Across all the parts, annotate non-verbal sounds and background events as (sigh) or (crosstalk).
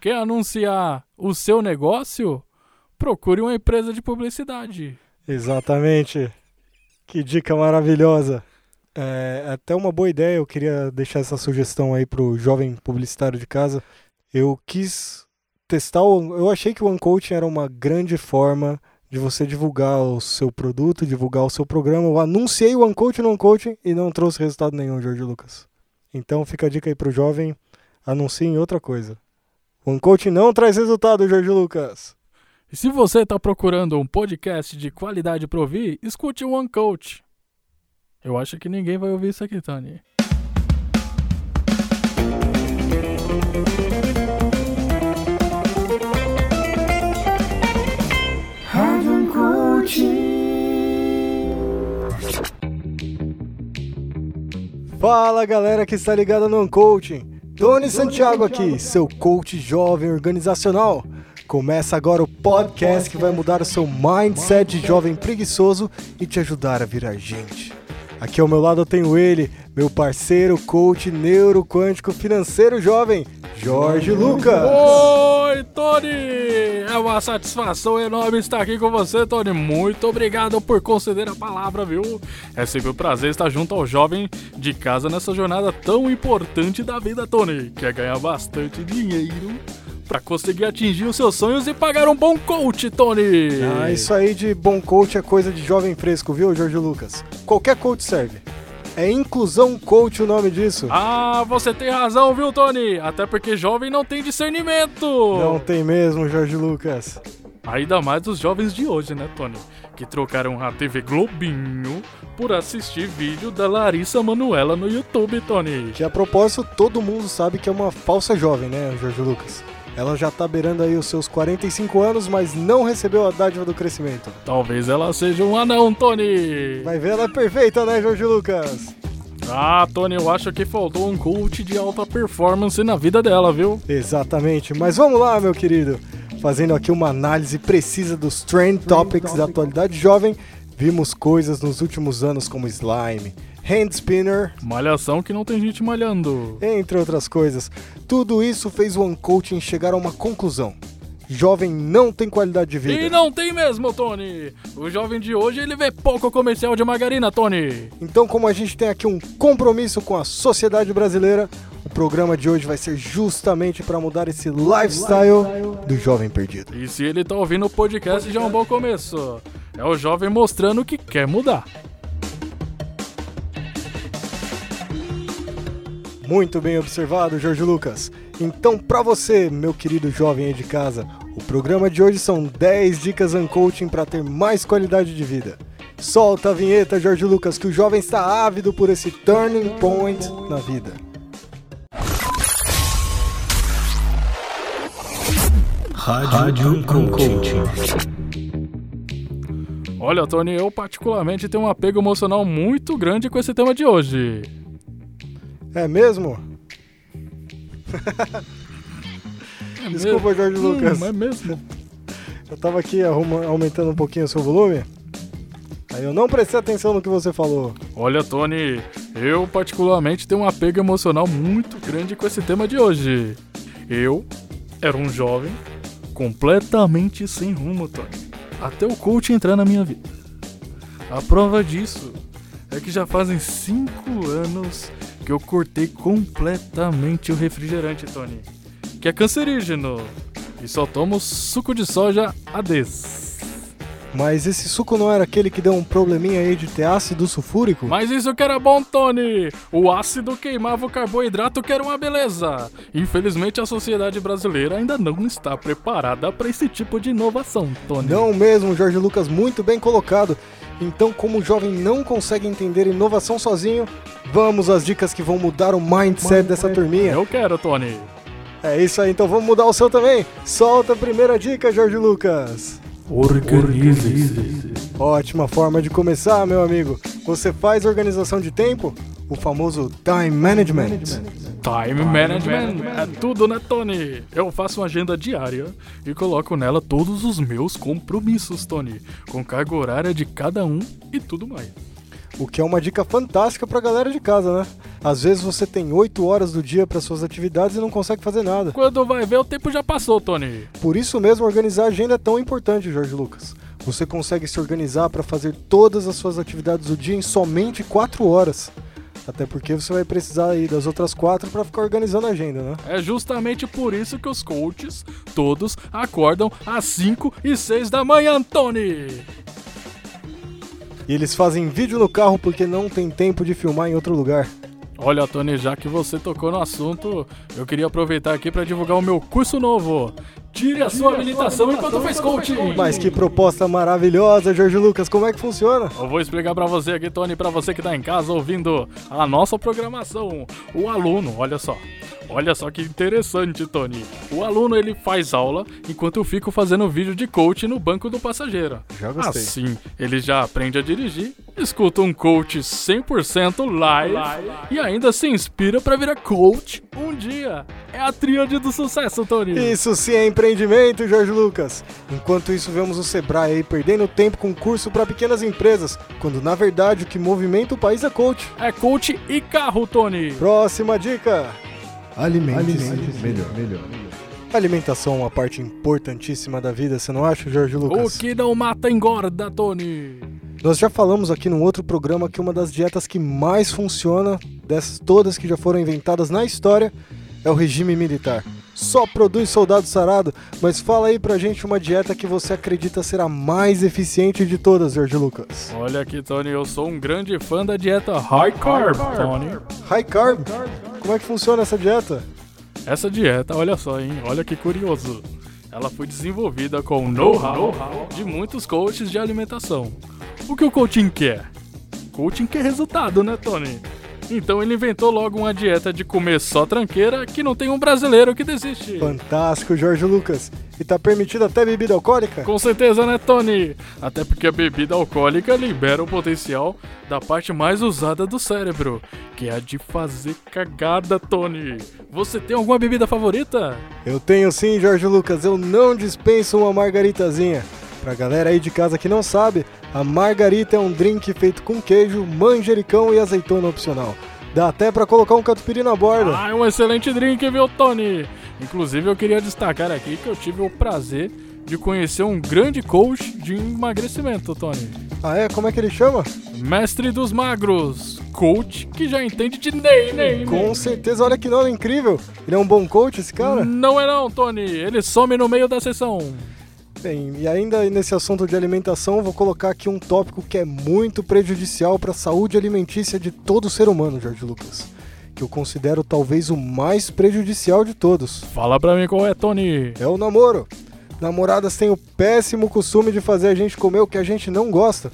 Quer anunciar o seu negócio? Procure uma empresa de publicidade. Exatamente. Que dica maravilhosa. É até uma boa ideia, eu queria deixar essa sugestão aí pro jovem publicitário de casa. Eu quis testar, o, eu achei que o OneCoaching era uma grande forma de você divulgar o seu produto, divulgar o seu programa. Eu anunciei o OneCoaching no OneCoaching e não trouxe resultado nenhum, Jorge Lucas. Então fica a dica aí pro jovem, anuncie em outra coisa. O OneCoaching não traz resultado, Jorge Lucas. E se você está procurando um podcast de qualidade para ouvir, escute o OneCoach. Eu acho que ninguém vai ouvir isso aqui, Tony. Fala galera que está ligada no Coaching. Tony Santiago aqui, seu coach jovem organizacional. Começa agora o podcast que vai mudar o seu mindset de jovem preguiçoso e te ajudar a virar gente. Aqui ao meu lado eu tenho ele, meu parceiro, coach neuroquântico financeiro jovem, Jorge Lucas. Oi, Tony! É uma satisfação enorme estar aqui com você, Tony. Muito obrigado por conceder a palavra, viu? É sempre um prazer estar junto ao jovem de casa nessa jornada tão importante da vida, Tony. Quer ganhar bastante dinheiro para conseguir atingir os seus sonhos e pagar um bom coach, Tony. Ah, isso aí de bom coach é coisa de jovem fresco, viu, Jorge Lucas? Qualquer coach serve. É inclusão coach o nome disso. Ah, você tem razão, viu, Tony? Até porque jovem não tem discernimento. Não tem mesmo, Jorge Lucas. Ainda mais os jovens de hoje, né, Tony? Que trocaram a TV Globinho por assistir vídeo da Larissa Manuela no YouTube, Tony. Que a propósito, todo mundo sabe que é uma falsa jovem, né, Jorge Lucas? Ela já tá beirando aí os seus 45 anos, mas não recebeu a dádiva do crescimento. Talvez ela seja um anão, Tony. Vai ver, ela é perfeita, né, Jorge Lucas? Ah, Tony, eu acho que faltou um coach de alta performance na vida dela, viu? Exatamente. Mas vamos lá, meu querido. Fazendo aqui uma análise precisa dos trend topics da atualidade jovem, vimos coisas nos últimos anos como slime, hand spinner, malhação que não tem gente malhando, entre outras coisas. Tudo isso fez o Uncoaching chegar a uma conclusão. Jovem não tem qualidade de vida. E não tem mesmo, Tony. O jovem de hoje, ele vê pouco comercial de margarina, Tony. Então, como a gente tem aqui um compromisso com a sociedade brasileira, o programa de hoje vai ser justamente para mudar esse lifestyle do jovem perdido. E se ele tá ouvindo o podcast, já é um bom começo. É o jovem mostrando que quer mudar. Muito bem observado, Jorge Lucas. Então, para você, meu querido jovem aí de casa, o programa de hoje são 10 dicas coaching para ter mais qualidade de vida. Solta a vinheta, Jorge Lucas, que o jovem está ávido por esse turning point na vida. Rádio Coaching. Olha, Tony, eu particularmente tenho um apego emocional muito grande com esse tema de hoje. É mesmo? É Desculpa, mesmo? Jorge Lucas. Hum, é mesmo? Eu tava aqui arruma, aumentando um pouquinho o seu volume. Aí eu não prestei atenção no que você falou. Olha, Tony, eu particularmente tenho um apego emocional muito grande com esse tema de hoje. Eu era um jovem completamente sem rumo, Tony. Até o coach entrar na minha vida. A prova disso é que já fazem cinco anos que eu cortei completamente o refrigerante, Tony. Que é cancerígeno. E só tomo suco de soja ADES. Mas esse suco não era aquele que deu um probleminha aí de ter ácido sulfúrico? Mas isso que era bom, Tony! O ácido queimava o carboidrato, que era uma beleza! Infelizmente, a sociedade brasileira ainda não está preparada para esse tipo de inovação, Tony. Não mesmo, Jorge Lucas, muito bem colocado. Então, como o jovem não consegue entender inovação sozinho, vamos às dicas que vão mudar o mindset dessa turminha. Eu quero, Tony. É isso aí, então vamos mudar o seu também. Solta a primeira dica, Jorge Lucas. Organize-se. Ótima forma de começar, meu amigo. Você faz organização de tempo? O famoso time management. Time management é tudo, né, Tony? Eu faço uma agenda diária e coloco nela todos os meus compromissos, Tony, com carga horária de cada um e tudo mais. O que é uma dica fantástica pra galera de casa, né? Às vezes você tem 8 horas do dia para suas atividades e não consegue fazer nada. Quando vai ver, o tempo já passou, Tony. Por isso mesmo, organizar a agenda é tão importante, Jorge Lucas. Você consegue se organizar para fazer todas as suas atividades do dia em somente 4 horas. Até porque você vai precisar aí das outras quatro para ficar organizando a agenda, né? É justamente por isso que os coaches todos acordam às 5 e 6 da manhã, Tony. E eles fazem vídeo no carro porque não tem tempo de filmar em outro lugar. Olha, Tony, já que você tocou no assunto, eu queria aproveitar aqui para divulgar o meu curso novo. Tire a sua habilitação enquanto faz coaching. Mas que proposta maravilhosa, Jorge Lucas. Como é que funciona? Eu vou explicar para você aqui, Tony, para você que tá em casa ouvindo a nossa programação. O aluno, olha só. Olha só que interessante, Tony. O aluno ele faz aula enquanto eu fico fazendo vídeo de coach no banco do passageiro. Já gostei. Assim, ele já aprende a dirigir, escuta um coach 100% live, live e ainda se inspira para virar coach um dia. É a tríade do sucesso, Tony. Isso sim é empreendimento, Jorge Lucas. Enquanto isso, vemos o Sebrae aí perdendo tempo com curso para pequenas empresas, quando na verdade o que movimenta o país é coach. É coach e carro, Tony. Próxima dica. Alimente-se melhor. melhor. Alimentação é uma parte importantíssima da vida, você não acha, Jorge Lucas? O que não mata engorda, Tony. Nós já falamos aqui num outro programa que uma das dietas que mais funciona, dessas todas que já foram inventadas na história, é o regime militar. Só produz soldado sarado, mas fala aí pra gente uma dieta que você acredita ser a mais eficiente de todas, Jorge Lucas. Olha aqui, Tony, eu sou um grande fã da dieta High Carb, Tony. High Carb? Como é que funciona essa dieta? Essa dieta, olha só, hein? Olha que curioso. Ela foi desenvolvida com o know-how de muitos coaches de alimentação. O que o coaching quer? Coaching quer resultado, né, Tony? Então ele inventou logo uma dieta de comer só tranqueira que não tem um brasileiro que desiste. Fantástico, Jorge Lucas. E tá permitido até bebida alcoólica? Com certeza, né, Tony? Até porque a bebida alcoólica libera o potencial da parte mais usada do cérebro, que é a de fazer cagada, Tony. Você tem alguma bebida favorita? Eu tenho sim, Jorge Lucas. Eu não dispenso uma margaritazinha. Pra galera aí de casa que não sabe, a margarita é um drink feito com queijo, manjericão e azeitona opcional. Dá até para colocar um catupiry na borda. Ah, é um excelente drink, viu, Tony? Inclusive, eu queria destacar aqui que eu tive o prazer de conhecer um grande coach de emagrecimento, Tony. Ah, é? Como é que ele chama? Mestre dos Magros. Coach que já entende de nem, nem. Com certeza, olha que nome incrível. Ele é um bom coach, esse cara? Não é não, Tony. Ele some no meio da sessão. Bem, e ainda nesse assunto de alimentação, vou colocar aqui um tópico que é muito prejudicial para a saúde alimentícia de todo ser humano, Jorge Lucas. Que eu considero talvez o mais prejudicial de todos. Fala pra mim qual é, Tony. É o namoro. Namoradas têm o péssimo costume de fazer a gente comer o que a gente não gosta.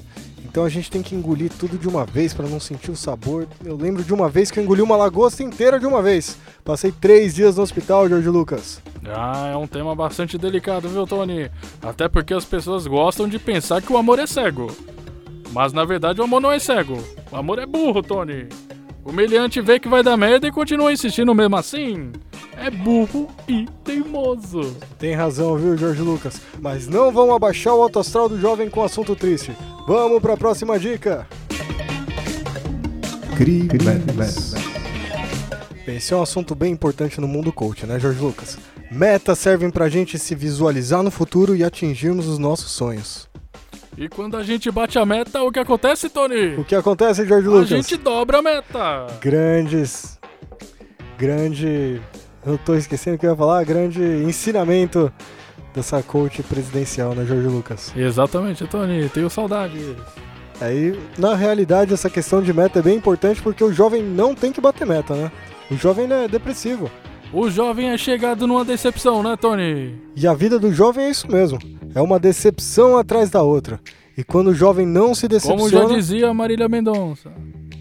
Então a gente tem que engolir tudo de uma vez para não sentir o sabor. Eu lembro de uma vez que eu engoli uma lagosta inteira de uma vez. Passei três dias no hospital, Jorge Lucas. Ah, é um tema bastante delicado, viu, Tony? Até porque as pessoas gostam de pensar que o amor é cego. Mas na verdade o amor não é cego. O amor é burro, Tony. O meliante vê que vai dar merda e continua insistindo mesmo assim. É burro e teimoso. Tem razão, viu, Jorge Lucas? Mas não vamos abaixar o alto astral do jovem com assunto triste. Vamos para a próxima dica. Crimes. Esse é um assunto bem importante no mundo coach, né, Jorge Lucas? Metas servem pra gente se visualizar no futuro e atingirmos os nossos sonhos. E quando a gente bate a meta, o que acontece, Tony? O que acontece, Jorge Lucas? A gente dobra a meta. Grandes. Grande. Eu tô esquecendo o que eu ia falar. Grande ensinamento dessa coach presidencial, né, Jorge Lucas? Exatamente, Tony. Tenho saudade. Aí, na realidade, essa questão de meta é bem importante porque o jovem não tem que bater meta, né? O jovem é depressivo. O jovem é chegado numa decepção, né, Tony? E a vida do jovem é isso mesmo. É uma decepção atrás da outra. E quando o jovem não se decepciona... Como já dizia Marília Mendonça.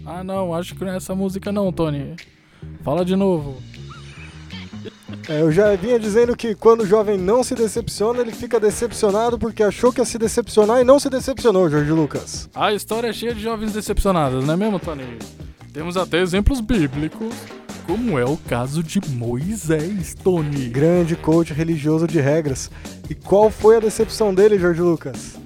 Ah, não, acho que não é essa música não, Tony. Fala de novo. É, eu já vinha dizendo que quando o jovem não se decepciona, ele fica decepcionado porque achou que ia se decepcionar e não se decepcionou, Jorge Lucas. A história é cheia de jovens decepcionados, não é mesmo, Tony? Temos até exemplos bíblicos, como é o caso de Moisés, Tony. Grande coach religioso de regras. E qual foi a decepção dele, Jorge Lucas?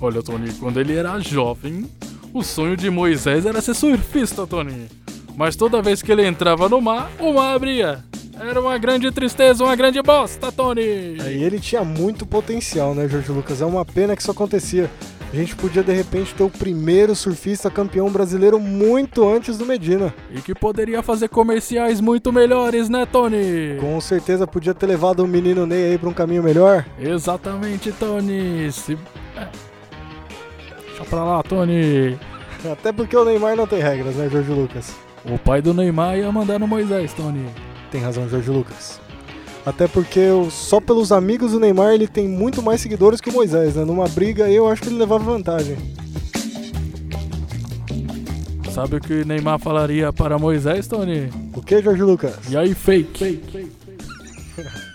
Olha, Tony, quando ele era jovem, O sonho de Moisés era ser surfista, Tony. Mas toda vez que ele entrava no mar, o mar abria. Era uma grande tristeza, uma grande bosta, Tony. Aí ele tinha muito potencial, né, Jorge Lucas? É uma pena que isso acontecia. A gente podia de repente ter o primeiro surfista campeão brasileiro muito antes do Medina. E que poderia fazer comerciais muito melhores, né, Tony? Com certeza podia ter levado o menino Ney aí pra um caminho melhor. Exatamente, Tony. Se... É. Deixa pra lá, Tony. Até porque o Neymar não tem regras, né, Jorge Lucas? O pai do Neymar ia mandar no Moisés, Tony. Tem razão, Jorge Lucas. Até porque eu- só pelos amigos do Neymar ele tem muito mais seguidores que o Moisés, né? Numa briga eu acho que ele levava vantagem. Sabe o que Neymar falaria para Moisés, Tony? O que, Jorge Lucas? E aí, fake? (laughs)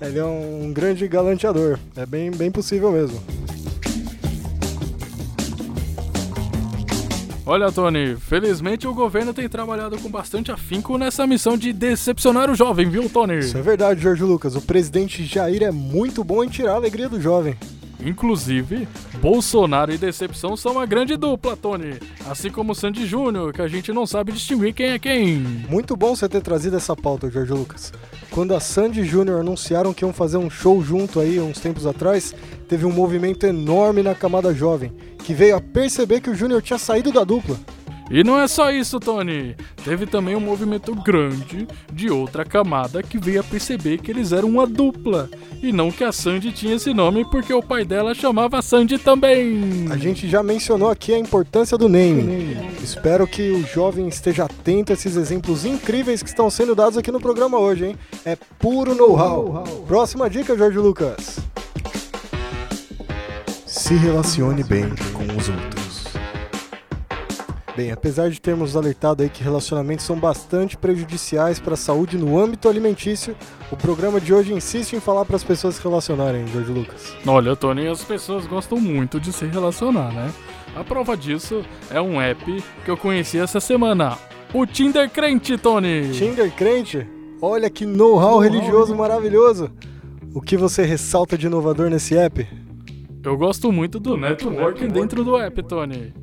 Ele é um grande galanteador. É bem, bem possível mesmo. Olha, Tony, felizmente o governo tem trabalhado com bastante afinco nessa missão de decepcionar o jovem, viu, Tony? Isso é verdade, Jorge Lucas. O presidente Jair é muito bom em tirar a alegria do jovem. Inclusive, Bolsonaro e Decepção são uma grande dupla, Tony. Assim como Sandy Júnior, que a gente não sabe distinguir quem é quem. Muito bom você ter trazido essa pauta, Jorge Lucas. Quando a Sandy Júnior anunciaram que iam fazer um show junto aí uns tempos atrás, teve um movimento enorme na camada jovem, que veio a perceber que o Júnior tinha saído da dupla. E não é só isso, Tony. Teve também um movimento grande de outra camada que veio a perceber que eles eram uma dupla. E não que a Sandy tinha esse nome porque o pai dela chamava Sandy também. A gente já mencionou aqui a importância do naming. Espero que o jovem esteja atento a esses exemplos incríveis que estão sendo dados aqui no programa hoje, hein? É puro know-how. Próxima dica, Jorge Lucas. Se relacione bem com os outros. Bem, apesar de termos alertado aí que relacionamentos são bastante prejudiciais para a saúde no âmbito alimentício, o programa de hoje insiste em falar para as pessoas se relacionarem, Jorge Lucas. Olha, Tony, as pessoas gostam muito de se relacionar, né? A prova disso é um app que eu conheci essa semana. O Tinder Crente, Tony. Tinder crente? Olha que know-how religioso maravilhoso! O que você ressalta de inovador nesse app? Eu gosto muito do networking dentro do app, Tony.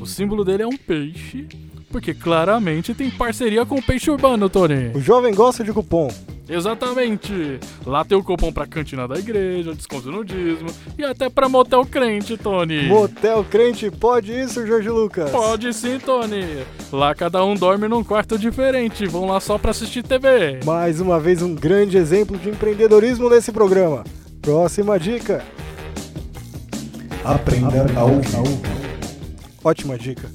O símbolo dele é um peixe, porque claramente tem parceria com o peixe urbano, Tony. O jovem gosta de cupom. Exatamente. Lá tem o cupom pra cantina da igreja, desconto no dízimo e até pra motel crente, Tony. Motel crente, pode isso, Jorge Lucas? Pode sim, Tony. Lá cada um dorme num quarto diferente. Vão lá só pra assistir TV. Mais uma vez um grande exemplo de empreendedorismo nesse programa. Próxima dica. Aprenda a ouvir. Ótima dica.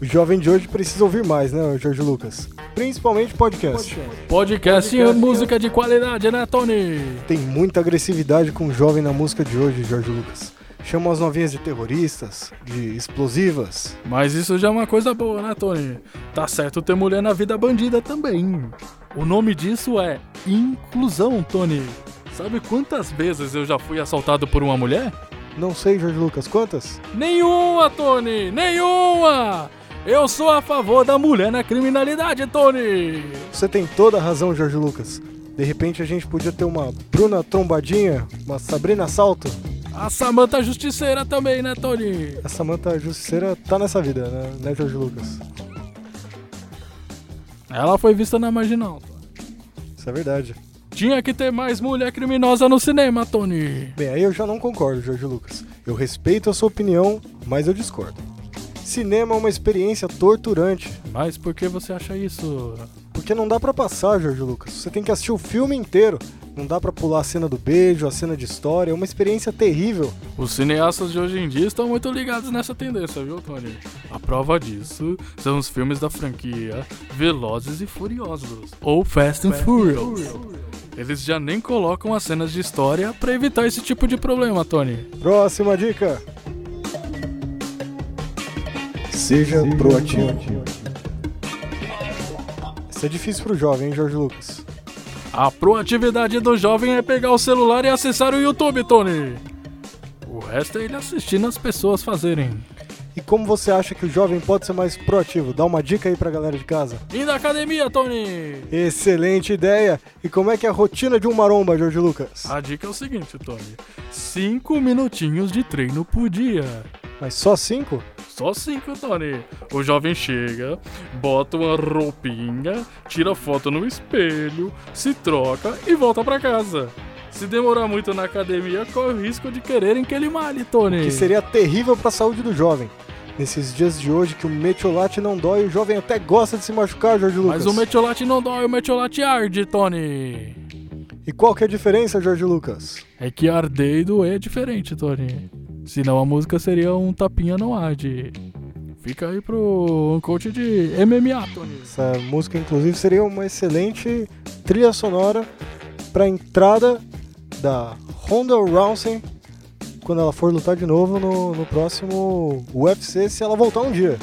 O jovem de hoje precisa ouvir mais, né, Jorge Lucas? Principalmente podcast. Podcast e música de qualidade, né, Tony? Tem muita agressividade com o jovem na música de hoje, Jorge Lucas. Chamam as novinhas de terroristas, de explosivas. Mas isso já é uma coisa boa, né, Tony? Tá certo ter mulher na vida bandida também. O nome disso é inclusão, Tony. Sabe quantas vezes eu já fui assaltado por uma mulher? Não sei, Jorge Lucas, quantas? Nenhuma, Tony! Nenhuma! Eu sou a favor da mulher na criminalidade, Tony! Você tem toda a razão, Jorge Lucas. De repente a gente podia ter uma Bruna Trombadinha, uma Sabrina Salto. A Samanta Justiceira também, né, Tony? A Samantha Justiceira tá nessa vida, né, né Jorge Lucas? Ela foi vista na marginal. Isso é verdade. Tinha que ter mais mulher criminosa no cinema, Tony. Bem, aí eu já não concordo, Jorge Lucas. Eu respeito a sua opinião, mas eu discordo. Cinema é uma experiência torturante, Mas por que você acha isso? porque não dá pra passar, Jorge Lucas. Você tem que assistir o filme inteiro. Não dá pra pular a cena do beijo, a cena de história, é uma experiência terrível. Os cineastas de hoje em dia estão muito ligados nessa tendência, viu, Tony? A prova disso são os filmes da franquia Velozes e Furiosos, ou Fast and Furious. Eles já nem colocam as cenas de história pra evitar esse tipo de problema, Tony. Próxima dica. Seja proativo. Isso é difícil pro jovem, hein, Jorge Lucas? A proatividade do jovem é pegar o celular e acessar o YouTube, Tony. O resto é ele assistindo as pessoas fazerem. E como você acha que o jovem pode ser mais proativo? Dá uma dica aí pra galera de casa. E na academia, Tony? Excelente ideia! E como é que é a rotina de um maromba, Jorge Lucas? A dica é o seguinte, Tony. Cinco minutinhos de treino por dia. Mas só cinco? Só cinco, Tony. O jovem chega, bota uma roupinha, tira foto no espelho, se troca e volta pra casa. Se demorar muito na academia, corre o risco de quererem que ele malhe, Tony. Que seria terrível pra saúde do jovem. Nesses dias de hoje que o metiolate não dói, o jovem até gosta de se machucar, Jorge Lucas. Mas o metiolate não dói, o metiolate arde, Tony. E qual que é a diferença, Jorge Lucas? É que arder e doer é diferente, Tony. Senão a música seria um tapinha não arde. Fica aí pro coach de MMA, Tony. Essa música, inclusive, seria uma excelente trilha sonora pra entrada da Ronda Rousey quando ela for lutar de novo no, no próximo UFC, se ela voltar um dia.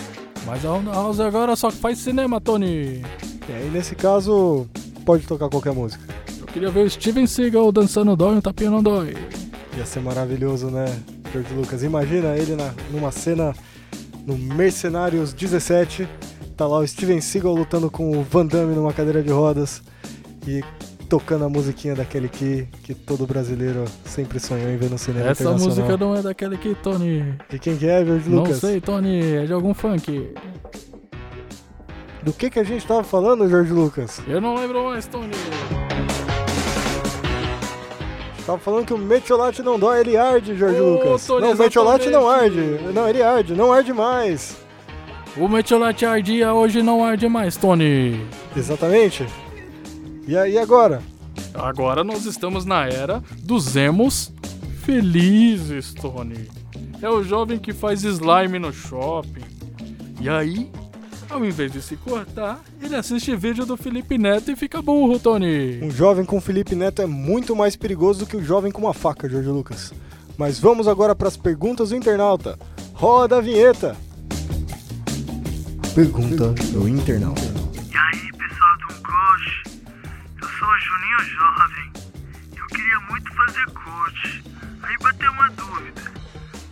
Mas a Honda House agora só faz cinema, Tony. E aí, nesse caso, pode tocar qualquer música. Eu queria ver o Steven Seagal dançando dói e um tapinha não dói. Ia ser maravilhoso, né, George Lucas? Imagina ele na, numa cena no Mercenários 17. Tá lá o Steven Seagal lutando com o Van Damme numa cadeira de rodas e tocando a musiquinha daquele que, que todo brasileiro sempre sonhou em ver no cinema Essa música não é daquele que, Tony. De quem que é, George Não Lucas? sei, Tony. É de algum funk. Do que que a gente tava falando, George Lucas? Eu não lembro mais, Tony. Tava falando que o metiolate não dói, ele arde, George Ô, Lucas. Tony, não, o metiolate não arde. Não, ele arde, não arde mais. O metiolate ardia hoje não arde mais, Tony. Exatamente. E aí agora? Agora nós estamos na era dos emos felizes, Tony. É o jovem que faz slime no shopping. E aí, ao invés de se cortar, ele assiste vídeo do Felipe Neto e fica burro, Tony. Um jovem com Felipe Neto é muito mais perigoso do que o jovem com uma faca, Jorge Lucas. Mas vamos agora para as perguntas do internauta. Roda a vinheta. Pergunta do internauta. Juninho Jovem. Eu queria muito fazer coach. Aí bateu uma dúvida.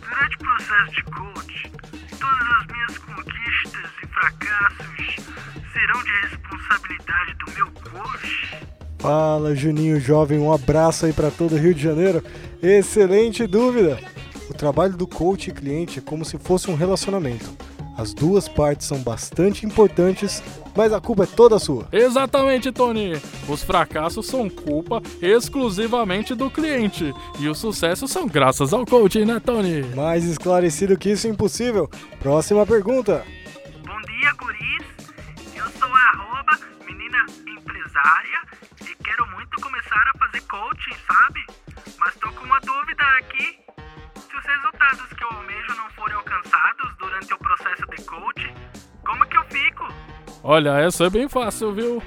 Durante o processo de coach, todas as minhas conquistas e fracassos serão de responsabilidade do meu coach? Fala, Juninho Jovem, um abraço aí para todo o Rio de Janeiro. Excelente dúvida. O trabalho do coach e cliente é como se fosse um relacionamento. As duas partes são bastante importantes, mas a culpa é toda sua. Exatamente, Tony. Os fracassos são culpa exclusivamente do cliente. E os sucessos são graças ao coaching, né, Tony? Mais esclarecido que isso, impossível. Próxima pergunta. Bom dia, guris. Eu sou a arroba menina empresária e quero muito começar a fazer coaching, sabe? Olha, essa é bem fácil, viu?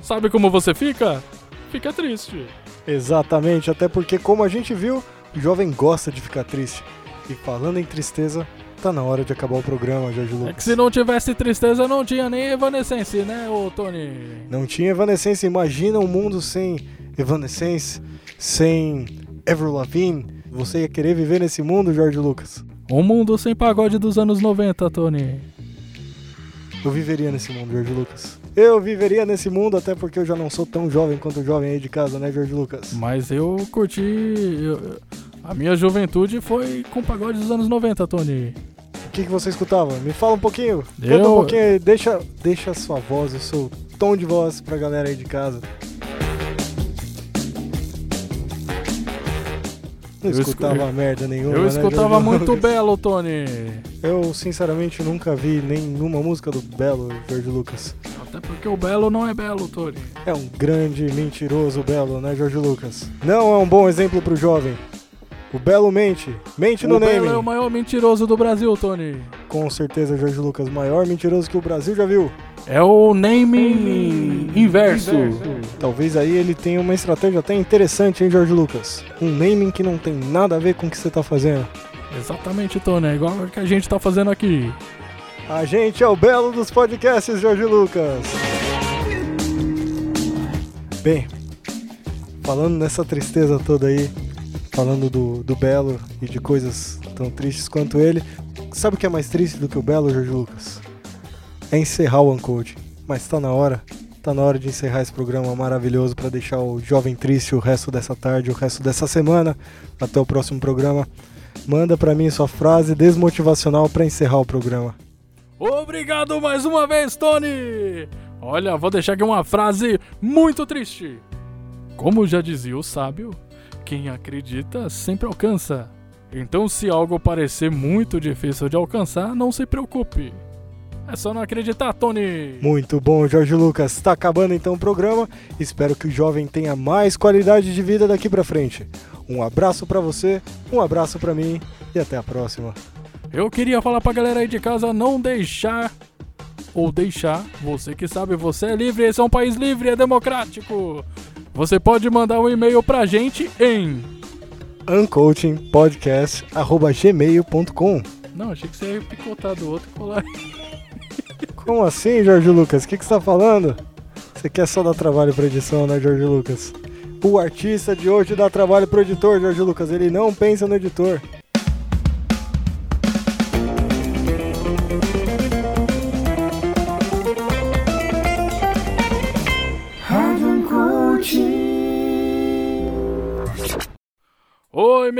Sabe como você fica? Fica triste. Exatamente, até porque, como a gente viu, o jovem gosta de ficar triste. E falando em tristeza, tá na hora de acabar o programa, Jorge É Lucas. que se não tivesse tristeza, não tinha nem Evanescence, né, ô Tony? Não tinha Evanescence, imagina um mundo sem Evanescence, sem Avril Lavigne. Você ia querer viver nesse mundo, Jorge Lucas? Um mundo sem pagode dos anos 90, Tony. Eu viveria nesse mundo, Jorge Lucas. Eu viveria nesse mundo, até porque eu já não sou tão jovem quanto o jovem aí de casa, né, Jorge Lucas? Mas eu curti. eu- a minha juventude foi com pagode dos anos 90, Tony. O que, que você escutava? Me fala um pouquinho. Canta Eu- um pouquinho aí, deixa, deixa a sua voz, o seu tom de voz pra galera aí de casa. Não Eu escu- escutava (laughs) merda nenhuma. Eu né, escutava muito? (laughs) Belo, Tony. Eu, sinceramente, nunca vi nenhuma música do Belo, Jorge Lucas. Até porque o Belo não é Belo, Tony. É um grande mentiroso Belo, né, Jorge Lucas? Não é um bom exemplo pro jovem. O Belo mente. Mente no o Belo name. é o maior mentiroso do Brasil, Tony. Com certeza, Jorge Lucas, maior mentiroso que o Brasil já viu. É o naming inverso. Talvez aí ele tenha uma estratégia até interessante, hein, Jorge Lucas? Um naming que não tem nada a ver com o que você tá fazendo. Exatamente, Tony. É igual o que a gente tá fazendo aqui. A gente é o belo dos podcasts, Jorge Lucas. Bem, falando nessa tristeza toda aí, falando do, do Belo e de coisas tão tristes quanto ele, sabe o que é mais triste do que o belo, Jorge Lucas? É encerrar o Uncode. Mas tá na hora. Tá na hora de encerrar esse programa maravilhoso para deixar o jovem triste o resto dessa tarde, o resto dessa semana. Até o próximo programa. Manda para mim sua frase desmotivacional para encerrar o programa. Obrigado mais uma vez, Tony! Olha, vou deixar aqui uma frase muito triste. Como já dizia o sábio, quem acredita sempre alcança. Então, se algo parecer muito difícil de alcançar, não se preocupe. É só não acreditar, Tony! Muito bom, Jorge Lucas. Está acabando então o programa. Espero que o jovem tenha mais qualidade de vida daqui para frente. Um abraço para você, um abraço para mim e até a próxima. Eu queria falar pra galera aí de casa não deixar ou deixar, você que sabe, você é livre, esse é um país livre, é democrático. Você pode mandar um e-mail pra gente em uncoachingpodcast.gmail.com Não, achei que você ia picotar do outro e colar. Como assim, Jorge Lucas? O que, que você tá falando? Você quer só dar trabalho pra edição, né, Jorge Lucas? O artista de hoje dá trabalho pro editor, Jorge Lucas. Ele não pensa no editor.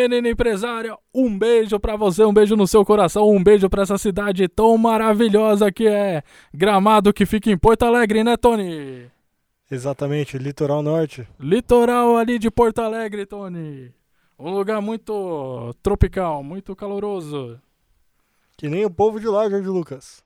Menina empresária, um beijo pra você, um beijo no seu coração, um beijo pra essa cidade tão maravilhosa que é Gramado, que fica em Porto Alegre, né, Tony? Exatamente, litoral norte. Litoral ali de Porto Alegre, Tony. Um lugar muito tropical, muito caloroso. Que nem o povo de lá, Jorge Lucas.